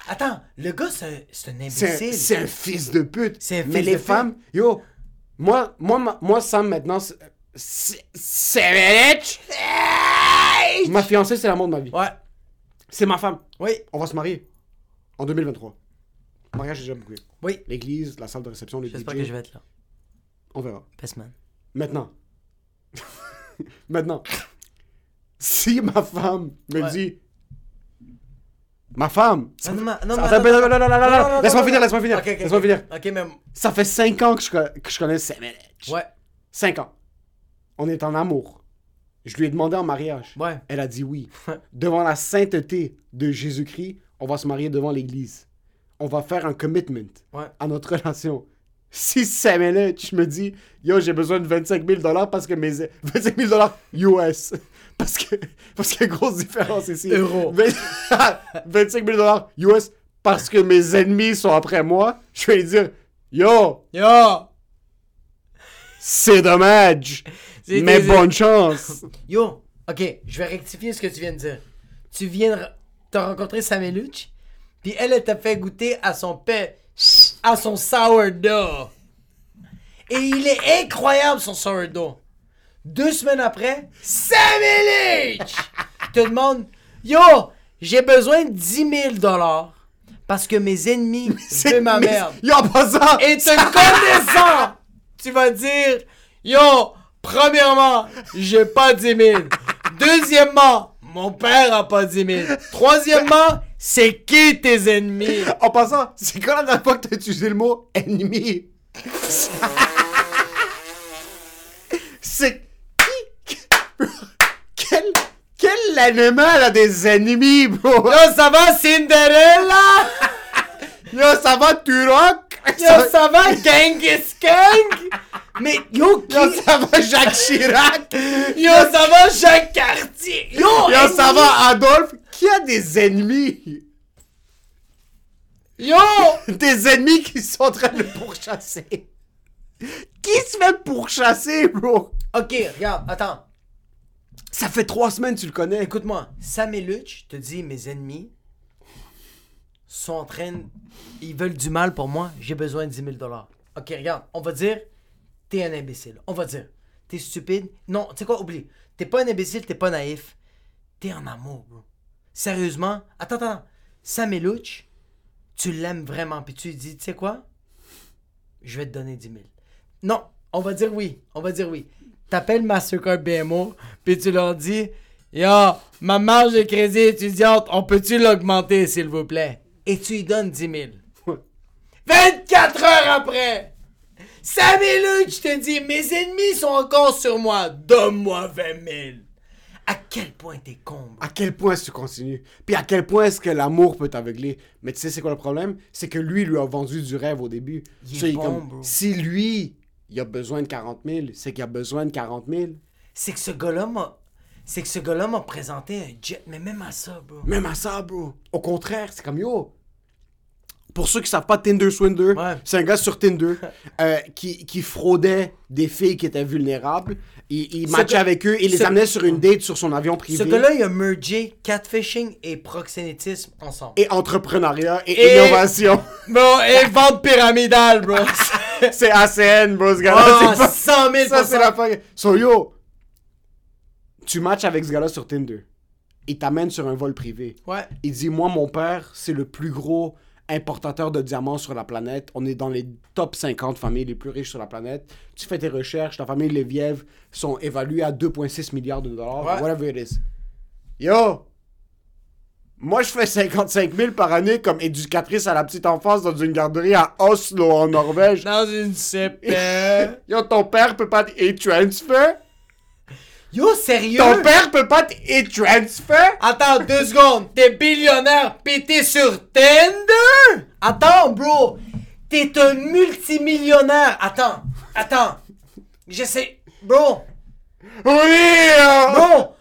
S2: Attends, le gars, c'est un, c'est un
S3: C'est un,
S2: imbécile.
S3: c'est un fils de pute.
S2: C'est un
S3: Mais
S2: fils
S3: les
S2: de pute.
S3: femmes, yo, moi, moi, moi, Sam, maintenant, c'est- c'est. C'est. Ma fiancée, c'est l'amour de ma vie.
S2: Ouais.
S3: C'est ma femme.
S2: Oui.
S3: On va se marier. En 2023. Le mariage est déjà bouclé.
S2: Oui.
S3: L'église, la salle de réception, les
S2: J'espère
S3: DJ.
S2: que je vais être là.
S3: On verra.
S2: Pest man.
S3: Maintenant. Maintenant. Si ma femme me
S2: Ouais.
S3: dit. Ma femme!
S2: Non, non, non, non, non,
S3: non, laisse-moi finir, laisse-moi finir. Laisse-moi finir.
S2: Ok, même.
S3: Ça fait 5 ans que je, connais Semenech.
S2: Ouais.
S3: 5 ans. On est en amour. Je lui ai demandé en mariage.
S2: Ouais.
S3: Elle a dit oui. devant la sainteté de Jésus-Christ, on va se marier devant l'Église. On va faire un commitment
S2: ouais.
S3: à notre relation. Si Semenech me dit, yo, j'ai besoin de 25 000 dollars parce que mes. 25 000 dollars US Parce que, parce qu'il y a une grosse différence ici.
S2: Euro.
S3: 20 25 000 dollars US parce que mes ennemis sont après moi. Je vais lui dire, yo,
S2: Yo!
S3: c'est dommage. Mais bonne chance.
S2: Yo! Ok, je vais rectifier ce que tu viens de dire. Tu viens de... T'as rencontré Sameluch, puis elle, elle t'a fait goûter à son pain, à son sourdough. Et il est incroyable, son sourdough. Deux semaines après, Sameluch! te demande, yo, j'ai besoin de 10 000 dollars parce que mes ennemis veulent ma merde.
S3: Yo, en passant.
S2: Et te connaissant, tu vas dire Yo, premièrement, j'ai pas 10 000. Deuxièmement, mon père a pas 10 000. Troisièmement, c'est qui tes ennemis?
S3: En passant, c'est quand la dernière fois que t'as utilisé le mot ennemi? c'est? Quel, quel animal a des ennemis, bro?
S2: Yo, ça va, Cinderella?
S3: Yo, ça va, Turok?
S2: Yo, ça va, Genghis Kang Mais yo, qui...
S3: Yo, ça va, Jacques Chirac?
S2: Yo, ça va, Jacques Cartier? Yo,
S3: Yo, ça va, Adolphe? Qui a des ennemis?
S2: Yo
S3: Des ennemis qui sont en train de le pourchasser. Qui se fait pourchasser, bro?
S2: Ok, regarde, attends.
S3: Ça fait trois semaines, tu le connais.
S2: Écoute-moi, Sam et te dit mes ennemis sont en train. Ils veulent du mal pour moi, j'ai besoin de 10 000 dollars. Ok, regarde, on va dire t'es un imbécile. On va dire t'es stupide. Non, tu sais quoi, oublie. T'es pas un imbécile, t'es pas naïf. T'es en amour, bro. Sérieusement, attends, attends. Sam tu l'aimes vraiment, puis tu lui dis, tu sais quoi? Je vais te donner 10 000. Non, on va dire oui. On va dire oui. T'appelles Mastercard BMO, puis tu leur dis Yo, ma marge de crédit étudiante, on peut-tu l'augmenter, s'il vous plaît? Et tu lui donnes 10 000. 24 heures après Samuel Luch te dit Mes ennemis sont encore sur moi, donne-moi 20 000. À quel point t'es con.
S3: À quel point est-ce que tu continues? Puis à quel point est-ce que l'amour peut t'aveugler? Mais tu sais, c'est quoi le problème? C'est que lui, lui a vendu du rêve au début.
S2: Il est bon,
S3: comme,
S2: bro.
S3: si lui, il a besoin de 40 000, c'est qu'il a besoin de 40 000.
S2: C'est que ce gars-là m'a. C'est que ce gars-là m'a présenté un jet, mais même à ça, bro.
S3: Même à ça, bro. Au contraire, c'est comme yo. Pour ceux qui savent pas, Tinder Swindler,
S2: Ouais.
S3: c'est un gars sur Tinder euh, qui, qui fraudait des filles qui étaient vulnérables. Il, il matchait avec eux et les
S2: ce-
S3: amenait sur une date sur son avion privé.
S2: Ce gars-là, il a mergé catfishing et proxénétisme ensemble.
S3: Et entrepreneuriat et,
S2: Et-
S3: innovation.
S2: Bon, et vente pyramidale, bro.
S3: c'est ACN, bro, ce gars-là.
S2: Ah,
S3: c'est pas-
S2: 100 000
S3: Ça, c'est la. So, yo, tu matches avec ce gars-là sur Tinder. Il t'amène sur un vol privé.
S2: Ouais.
S3: Il dit Moi, mon père, c'est le plus gros importateur de diamants sur la planète. On est dans les top 50 familles les plus riches sur la planète. Tu fais tes recherches, ta famille Leviev sont évaluées à 2,6 milliards de dollars.
S2: Ouais.
S3: Whatever it is. Yo! Moi, je fais 55 000 par année comme éducatrice à la petite enfance dans une garderie à Oslo, en Norvège.
S2: Dans une CPE.
S3: Yo, ton père peut pas e-transfer?
S2: Yo, sérieux?
S3: Ton père peut pas e-transfer?
S2: Attends, deux secondes. T'es billionnaire t'es sur Tinder? Attends, bro. T'es un multimillionnaire. Attends, attends. J'essaie. Bro,
S3: Oui! euh,
S2: bro.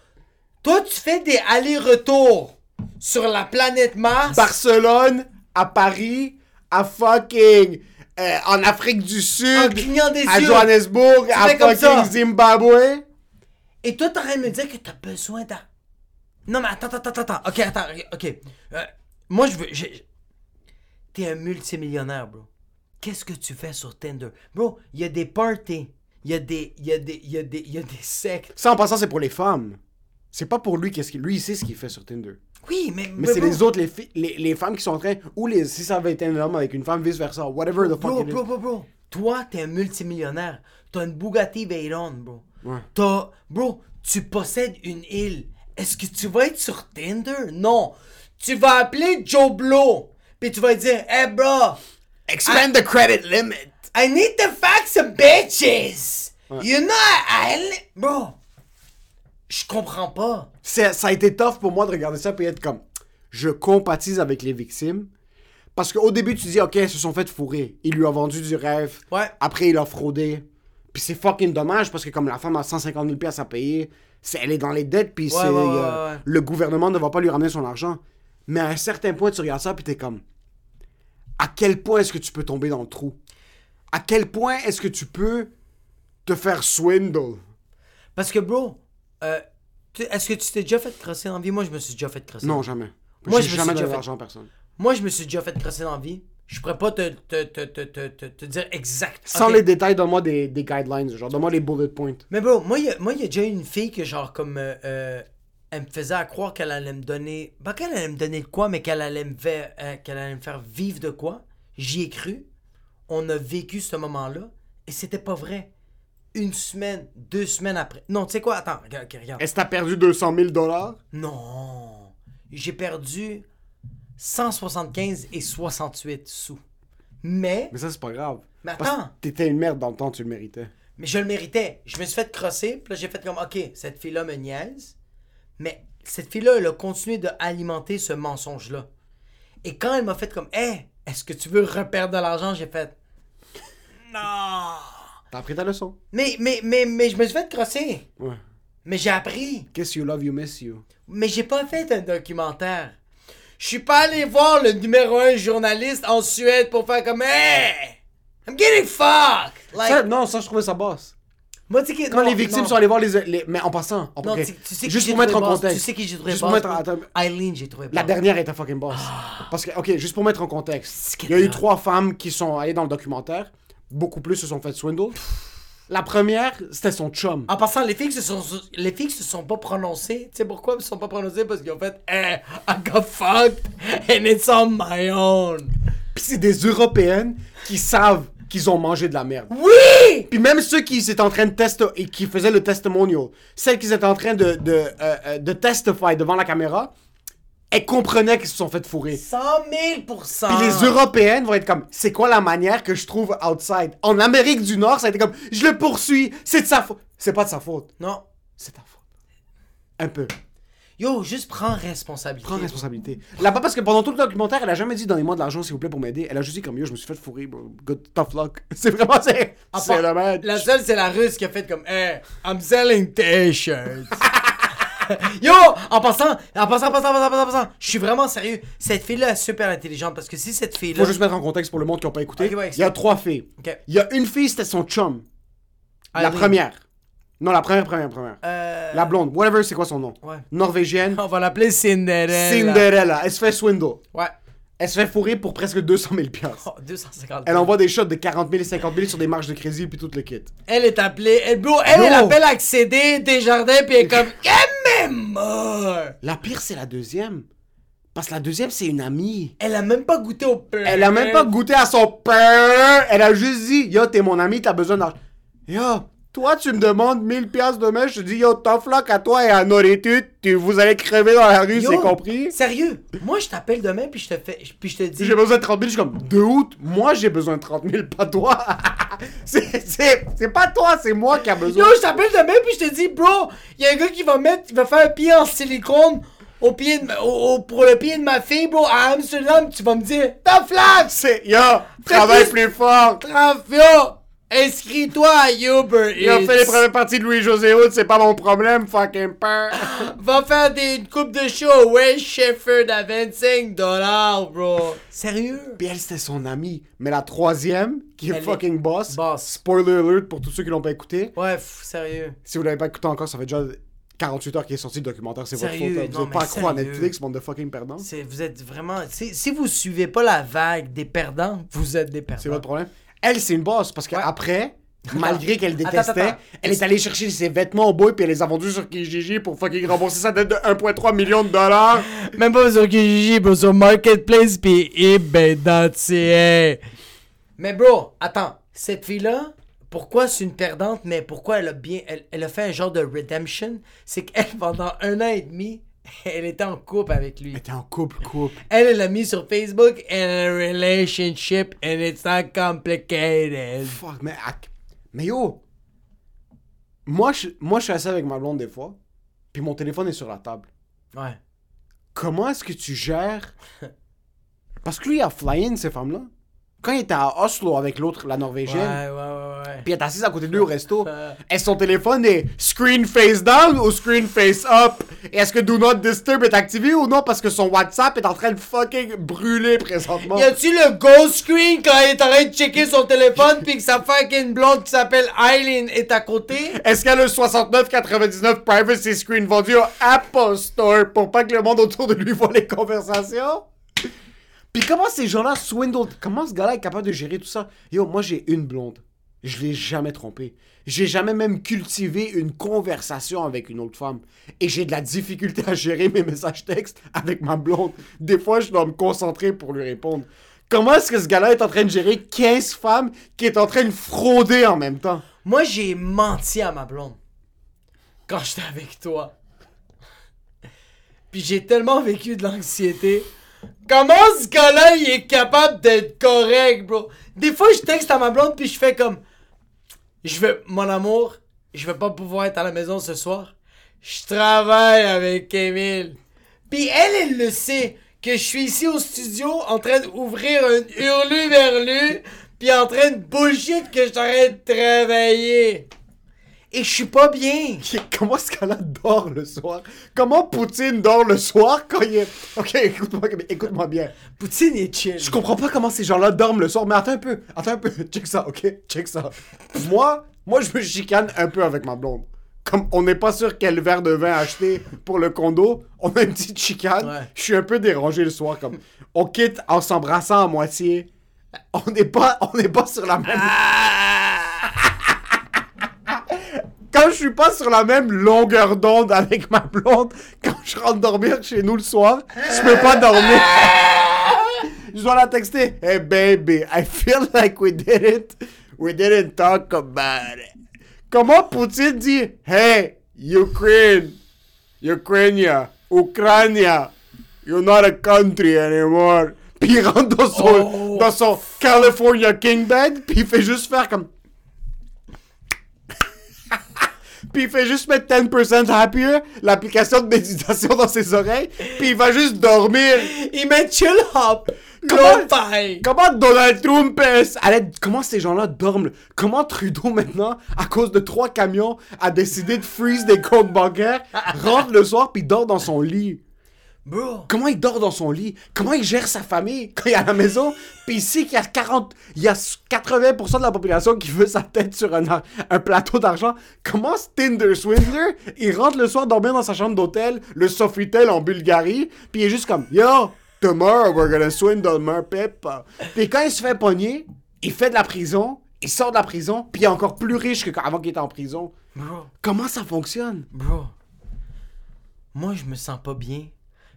S2: Toi, tu fais des allers-retours sur la planète Mars.
S3: Barcelone, à Paris, à fucking... euh, en Afrique du Sud,
S2: des
S3: à
S2: yeux.
S3: Johannesburg, à fucking. Zimbabwe.
S2: Et toi, t'aurais me dire que t'as besoin d'un. Non, mais attends, attends, attends, attends. Ok, attends, ok. Euh, moi, je veux. T'es un multimillionnaire, bro. Qu'est-ce que tu fais sur Tinder? Bro, il y a des parties. Il y a des. Il y a des. Il y a des. Il y a des sectes.
S3: Ça, en passant, c'est pour les femmes. C'est pas pour lui, qu'est-ce qu'il... Lui, il sait ce qu'il fait sur Tinder.
S2: Oui, mais.
S3: Mais c'est les autres, les, les, les femmes qui sont en train... Ou les, si ça avait été un homme avec une femme, vice-versa. Whatever the fuck
S2: Bro, bro, bro, bro. Toi, t'es un multimillionnaire. T'as une Bugatti Veyron, bro.
S3: Ouais.
S2: T'as. Bro, tu possèdes une île. Est-ce que tu vas être sur Tinder? Non. Tu vas appeler Joe Blow. Puis tu vas dire, hey, bro.
S3: Expand the credit limit.
S2: I need to fuck some bitches. You know, I... Bro. Je comprends pas.
S3: Ça a été tough pour moi de regarder ça et être comme je compatis avec les victimes parce qu'au début tu dis ok ils se sont fait fourrer il lui a vendu du rêve
S2: Ouais.
S3: après il a fraudé Puis c'est fucking dommage parce que comme la femme a 150 000 pièces à payer, elle est dans les dettes, puis
S2: Ouais, ouais,
S3: euh, le gouvernement ne va pas lui ramener son argent. Mais à un certain point, tu regardes ça, puis t'es comme, à quel point est-ce que tu peux tomber dans le trou? À quel point est-ce que tu peux te faire swindle?
S2: Parce que, bro, euh, est-ce que tu t'es déjà fait crosser dans la vie? Moi, je me suis déjà fait crosser.
S3: Non, jamais.
S2: Moi, je
S3: jamais donné l'argent à personne.
S2: Moi, je me suis déjà fait crosser dans la vie. Je pourrais pas te, te, te, te, te, te, te dire exact.
S3: Sans les détails, donne-moi des, des guidelines, genre, donne-moi les bullet points.
S2: Mais bro, moi, il y, a- moi, y a déjà une fille que, genre, comme. euh, euh, elle me faisait à croire qu'elle allait me donner. Pas qu'elle allait me donner de quoi, mais qu'elle allait, me faire- euh, qu'elle allait me faire vivre de quoi. J'y ai cru. On a vécu ce moment-là. Et c'était pas vrai. Une semaine, deux semaines après. Non, tu sais quoi? Attends, regarde. regarde.
S3: Est-ce que t'as perdu 200 000 dollars?
S2: Non. J'ai perdu 175 et 68 sous. Mais.
S3: Mais ça, c'est pas grave.
S2: Mais attends.
S3: t'étais une merde dans le temps, tu le méritais.
S2: Mais je le méritais. Je me suis fait crosser, puis là j'ai fait comme OK, cette fille-là me niaise. Mais cette fille-là, elle a continué d'alimenter ce mensonge-là. Et quand elle m'a fait comme Hé, est-ce que tu veux reperdre de l'argent? J'ai fait Non!
S3: T'as appris ta leçon.
S2: Mais, mais, mais, mais je me suis fait crosser.
S3: Ouais.
S2: Mais j'ai appris.
S3: Guess you love, you miss you.
S2: Mais j'ai pas fait un documentaire. Je suis pas allé voir le numéro un journaliste en Suède pour faire comme Hey! I'm getting fucked! Like,
S3: Ça, non, ça, je trouvais ça boss.
S2: moi, tu sais
S3: Quand
S2: non,
S3: les victimes
S2: non.
S3: sont allées voir les. les- mais en passant, en
S2: Non, tu, tu sais qui
S3: juste
S2: j'ai
S3: pour mettre en
S2: trouvé boss?
S3: contexte.
S2: Tu sais qui j'ai trouvé
S3: Juste pour
S2: boss?
S3: mettre en- attends,
S2: Eileen, j'ai trouvé
S3: La
S2: boss.
S3: dernière était fucking boss.
S2: Ah.
S3: Parce que, ok, juste pour mettre en contexte. Il y a eu trois femmes qui sont allées dans le documentaire. Beaucoup plus se sont fait swindle. La première, c'était son chum.
S2: En passant, les filles se sont, les filles se sont pas prononcées. Tu sais pourquoi elles se sont pas prononcées? Parce qu'ils ont fait Eh, I got fucked and it's on my own.
S3: Puis c'est des Européennes qui savent qu'ils ont mangé de la merde.
S2: Oui!
S3: Puis même ceux qui étaient en train de tester et qui faisaient le testimonial, celles qui étaient en train de, de, euh, euh, de testify devant la caméra, elles comprenaient qu'ils se sont fait fourrer.
S2: 100 000
S3: Puis les Européennes vont être comme, c'est quoi la manière que je trouve outside? En Amérique du Nord, ça a été comme, je le poursuis, c'est de sa faute. C'est pas de sa faute,
S2: Non.
S3: c'est ta faute. Un peu.
S2: Yo, juste prends responsabilité.
S3: Prends responsabilité. Là-bas, parce que pendant tout le documentaire, elle a jamais dit donnez-moi de l'argent s'il vous plaît pour m'aider. Elle a juste dit comme yo, je me suis fait fourrer, bro. Good tough luck. C'est vraiment, c'est.
S2: La seule, c'est la russe qui a fait comme Eh, I'm selling t-shirts. Yo, en passant, en passant, en passant, en passant, en passant, en passant, je suis vraiment sérieux. Cette fille-là est super intelligente parce que si cette fille-là.
S3: Faut juste mettre en contexte pour le monde qui n'a pas écouté.
S2: Ok, ouais,
S3: Il y a trois filles.
S2: Ok.
S3: Il y a une fille, c'était son chum. La
S2: Eileen.
S3: première. Non, la première, première, première.
S2: Euh,
S3: La blonde. Whatever, c'est quoi son nom?
S2: Ouais.
S3: Norvégienne.
S2: On va l'appeler Cinderella.
S3: Cinderella. Elle se fait swindle.
S2: Ouais.
S3: Elle se fait fourrer pour presque 200 000 piastres.
S2: Oh, 250.
S3: Elle envoie des shots de 40 000 et 50 000 sur des marges de crédit puis tout le kit.
S2: Elle est appelée. Elle, bro, elle, elle
S3: Yo.
S2: appelle accéder Desjardins puis elle est comme. Elle mort.
S3: La pire, c'est la deuxième. Parce que la deuxième, c'est une amie.
S2: Elle a même pas goûté au pain.
S3: Elle a même pas goûté à son pain. Elle a juste dit, yo, t'es mon ami, t'as besoin d'argent. Yo, toi, tu me demandes 1000 piastres demain, je te dis, yo, tough luck à toi et à Noritude, tu, vous allez crever dans la rue, c'est compris?
S2: Sérieux, moi je t'appelle demain puis je te fais. Puis je te dis.
S3: J'ai besoin de 30 000, je suis comme, de août, moi j'ai besoin de 30 000, pas toi. c'est, c'est, c'est pas toi, c'est moi qui a besoin.
S2: Yo, je t'appelle demain puis je te dis, bro, il y a un gars qui va mettre, il va faire un pied en silicone au pied de, au- au- pour le pied de ma fille, bro, à Amsterdam, tu vas me dire, ta
S3: C'est, yo, travaille
S2: plus-
S3: plus fort.
S2: yo, inscris-toi à Uber
S3: Il a
S2: Eats.
S3: fait les premières parties de Louis-José Hood, c'est pas mon problème, fucking peur.
S2: Va faire des une coupe de show, ouais, Shefford à 25 dollars, bro. Sérieux?
S3: Puis elle, c'était son amie. Mais la troisième, qui est
S2: Elle est
S3: fucking boss,
S2: boss.
S3: spoiler alert pour tous ceux qui l'ont pas écouté.
S2: Ouais, pff, sérieux.
S3: Si vous l'avez pas écouté encore, ça fait déjà 48 heures qu'il est sorti le documentaire, c'est votre faute.
S2: Sérieux,
S3: hein. Vous
S2: non,
S3: n'êtes pas accro à. Netflix, bande de fucking perdants.
S2: Vous êtes vraiment. Si, si vous suivez pas la vague des perdants, vous êtes des perdants.
S3: C'est votre problème? Elle, c'est une boss, parce
S2: Ouais.
S3: qu'après, malgré qu'elle détestait,
S2: attends, attends.
S3: elle est allée chercher ses vêtements au boy, puis elle les a vendus sur Kijiji pour fucking rembourser sa dette de 1,3 million de dollars.
S2: Même pas sur Kijiji, bro, sur Marketplace pis eBay.ca. Mais bro, attends, cette fille-là, pourquoi c'est une perdante, mais pourquoi elle a bien. Elle, elle a fait un genre de redemption? C'est qu'elle, pendant un an et demi, elle était en couple avec lui.
S3: Elle était en couple, couple.
S2: Elle, elle l'a mis sur Facebook, and a relationship, and it's not complicated.
S3: Fuck, mais, mais yo, moi je, moi je suis assis avec ma blonde des fois, puis mon téléphone est sur la table.
S2: Ouais.
S3: Comment est-ce que tu gères? Parce que lui, il a fly-in ces femmes-là. Quand il était à Oslo avec l'autre, la
S2: Ouais,
S3: Norvégienne,
S2: ouais, ouais, ouais.
S3: puis elle est assise à côté de lui au resto, est-ce son téléphone est screen face down ou screen face up? Et est-ce que Do Not Disturb est activé ou non? Parce que son WhatsApp est en train de fucking brûler présentement?
S2: Y a-tu le ghost screen quand il est en train de checker son téléphone pis que sa fucking blonde qui s'appelle Eileen est à côté?
S3: Est-ce qu'elle a le 69,99 privacy screen vendu au Apple Store pour pas que le monde autour de lui voit les conversations? Puis comment ces gens-là swindle... Comment ce gars-là est capable de gérer tout ça? Yo, moi j'ai une blonde. Je l'ai jamais trompée. J'ai jamais même cultivé une conversation avec une autre femme. Et j'ai de la difficulté à gérer mes messages textes avec ma blonde. Des fois, je dois me concentrer pour lui répondre. Comment est-ce que ce gars-là est en train de gérer 15 femmes qui est en train de frauder en même temps?
S2: Moi, j'ai menti à ma blonde. Quand j'étais avec toi. Puis j'ai tellement vécu de l'anxiété. Comment ce gars-là, il est capable d'être correct, bro? Des fois, je texte à ma blonde puis je fais comme... Je vais... Mon amour, je vais pas pouvoir être à la maison ce soir. Je travaille avec Emile. Puis elle, elle le sait que je suis ici au studio en train d'ouvrir un hurlu-verlu puis en train de bullshit que je train de travailler. Et je suis pas bien.
S3: Comment ce gars-là dort le soir? Comment Poutine dort le soir quand il est... Ok, écoute-moi bien.
S2: Poutine est chill.
S3: Je comprends pas comment ces gens-là dorment le soir, mais attends un peu, attends un peu, check ça, ok? Check ça. Moi, moi je me chicane un peu avec ma blonde. Comme on n'est pas sûr quel verre de vin acheter pour le condo, on a une petite chicane.
S2: Ouais.
S3: Je suis un peu dérangé le soir, comme on quitte en s'embrassant à moitié. On n'est pas, on n'est pas sur la même. Quand je suis pas sur la même longueur d'onde avec ma blonde, quand je rentre dormir chez nous le soir, je peux pas dormir. Je dois la texter. Hey baby, I feel like we didn't, we didn't talk about it. Comment Poutine dit Hey, Ukraine, Ukraine, Ukraine, you're not a country anymore. Puis il rentre dans son,
S2: Oh.
S3: dans son California King Bed, puis il fait juste faire comme. Puis il fait juste mettre 10% happier, l'application de méditation dans ses oreilles, puis il va juste dormir.
S2: Il met chill hop.
S3: Comment-. Comment Donald Trump est... Allez, comment ces gens-là dorment? Comment Trudeau maintenant, à cause de trois camions, a décidé de freeze des comptes bancaires, rentre le soir puis dort dans son lit?
S2: Bro.
S3: Comment il dort dans son lit? Comment il gère sa famille quand il est à la maison? Puis ici, qu'il y a 40... Il y a 80% de la population qui veut sa tête sur un, plateau d'argent. Comment Tinder Swindler, il rentre le soir dormir dans sa chambre d'hôtel, le Sofitel en Bulgarie, puis il est juste comme, Yo, tomorrow we're gonna swindle my people. Puis quand il se fait pogner, il fait de la prison, il sort de la prison, puis il est encore plus riche que quand- avant qu'il était en prison.
S2: Bro.
S3: Comment ça fonctionne?
S2: Bro. Moi, je me sens pas bien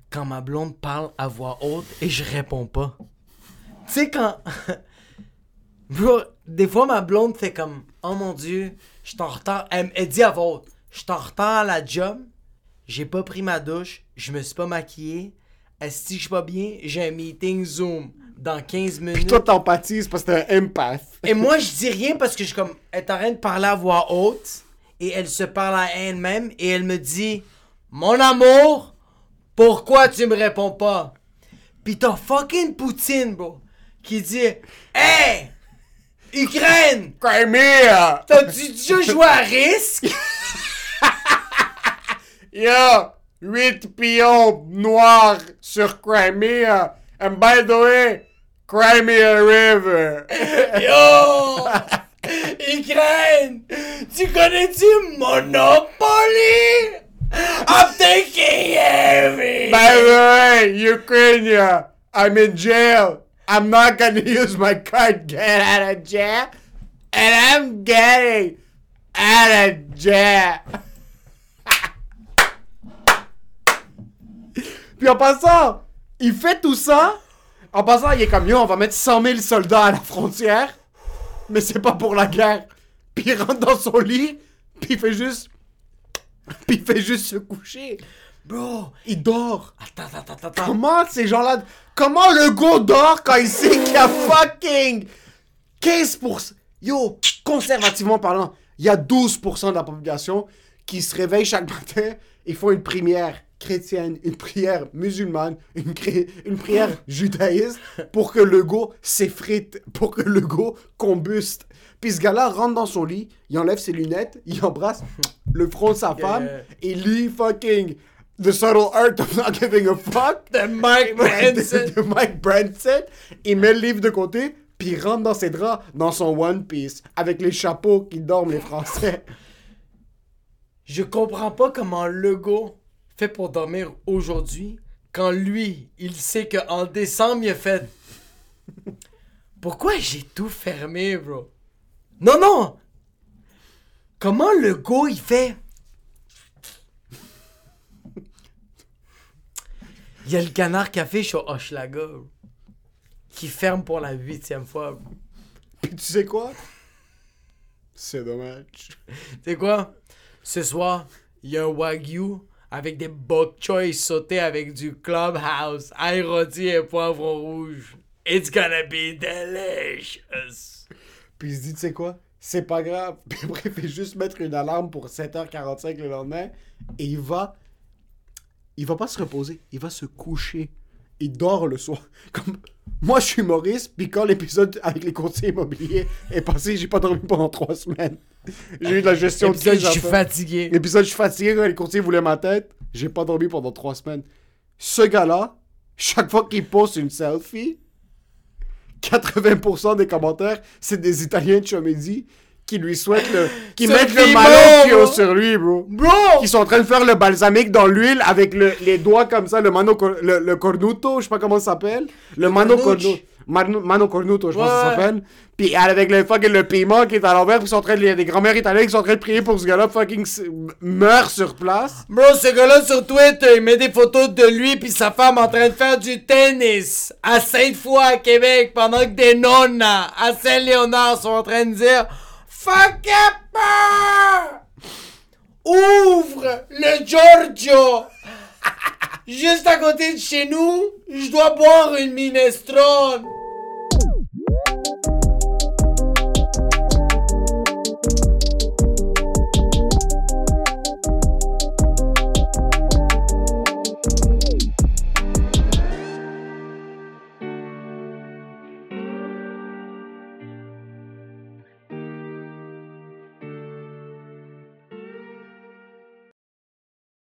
S2: quand ma blonde parle à voix haute et je réponds pas. Tu sais, quand. Bro, des fois, ma blonde fait comme Oh mon dieu, je suis en retard. Elle, elle dit à voix haute Je suis en retard à la job, j'ai pas pris ma douche, je me suis pas maquillé. Si je suis pas bien, j'ai un meeting Zoom dans 15
S3: Puis
S2: minutes.
S3: toi, t'empathises parce que t'es un empath.
S2: Et moi, je dis rien parce que je suis comme. Elle est en train de parler à voix haute. Et elle se parle à elle-même. Et elle me dit Mon amour, pourquoi tu me réponds pas? Pis t'as fucking Poutine, bro. Qui dit Hey Ukraine
S3: Crimea!
S2: T'as-tu déjà joué à risque
S3: Yo, 8 pions noirs sur Crimea. And by the way, Crimea River.
S2: Yo Ukraine Tu connais-tu Monopoly? I'm taking heavy
S3: by the way, Ukraine, I'm in jail. I'm not gonna use my card get out of jail. And I'm getting out of jail. Puis en passant, il fait tout ça. En passant, il est comme yo, on va mettre 100 000 soldats à la frontière. Mais c'est pas pour la guerre. Puis il rentre dans son lit. Puis il fait juste. Puis il fait juste se coucher.
S2: Bro
S3: Il dort.
S2: Attends, attends, attends, attends.
S3: Comment ces gens-là. Comment le gars dort quand il sait qu'il y a fucking 15%. Yo, conservativement parlant, il y a 12% de la population qui se réveille chaque matin et font une prière. Chrétienne, une prière musulmane, une, prière judaïste pour que le go s'effrite, pour que le go combuste. Puis ce gars-là rentre dans son lit, il enlève ses lunettes, il embrasse le front de sa femme
S2: Yeah.
S3: et lit fucking The Subtle Art of Not Giving a Fuck
S2: De Mike Branson.
S3: de, Mike Branson. Il met le livre de côté, puis il rentre dans ses draps, dans son One Piece, avec les chapeaux qui dorment les Français.
S2: Je comprends pas comment Legault fait pour dormir aujourd'hui quand lui, il sait qu'en décembre, il a fait. Pourquoi j'ai tout fermé, bro? Non, non! Comment Legault, il fait? Il y a le canard café chez Hochelaga, qui ferme pour la huitième fois. bro.
S3: Puis tu sais quoi? C'est dommage.
S2: Tu sais quoi? Ce soir, il y a un wagyu avec des bok choy sautés avec du clubhouse, rôti et poivron rouge. It's gonna be delicious.
S3: Puis il se dit, tu sais quoi? C'est pas grave. Puis après, il fait juste mettre une alarme pour 7h45 le lendemain. Et il va. Il va pas se reposer. Il va se coucher. Il dort le soir. Comme. Moi, je suis Maurice. Puis quand l'épisode avec les courtiers immobiliers est passé, j'ai pas dormi pendant trois semaines. J'ai eu de la gestion de crise
S2: je suis fatigué.
S3: L'épisode, je suis fatigué quand les courtiers voulaient ma tête. J'ai pas dormi pendant trois semaines. Ce gars-là, chaque fois qu'il poste une selfie, 80% des commentaires, c'est des Italiens de Chomédie qui lui souhaitent le. qui
S2: Ce
S3: mettent le
S2: bro.
S3: sur lui, bro.
S2: Bro!
S3: Qui sont en train de faire le balsamique dans l'huile avec le- les doigts comme ça, le mano, le, le cornuto, je sais pas comment ça s'appelle. Le, mano cornuto. Mano, mano cornuto, je pense que ça
S2: Ouais.
S3: s'appelle. Puis avec le fucking le piment qui est à l'envers, puis ils sont en train de, les, des grands-mères italiennes qui sont en train de prier pour que ce gars-là fucking meurt sur place.
S2: Bro, ce gars-là sur Twitter, il met des photos de lui puis sa femme en train de faire du tennis à Sainte-Foy, à Québec, pendant que des nonnes à Saint-Léonard sont en train de dire Fuck up! Ouvre le Giorgio! Juste à côté de chez nous, je dois boire une minestrone!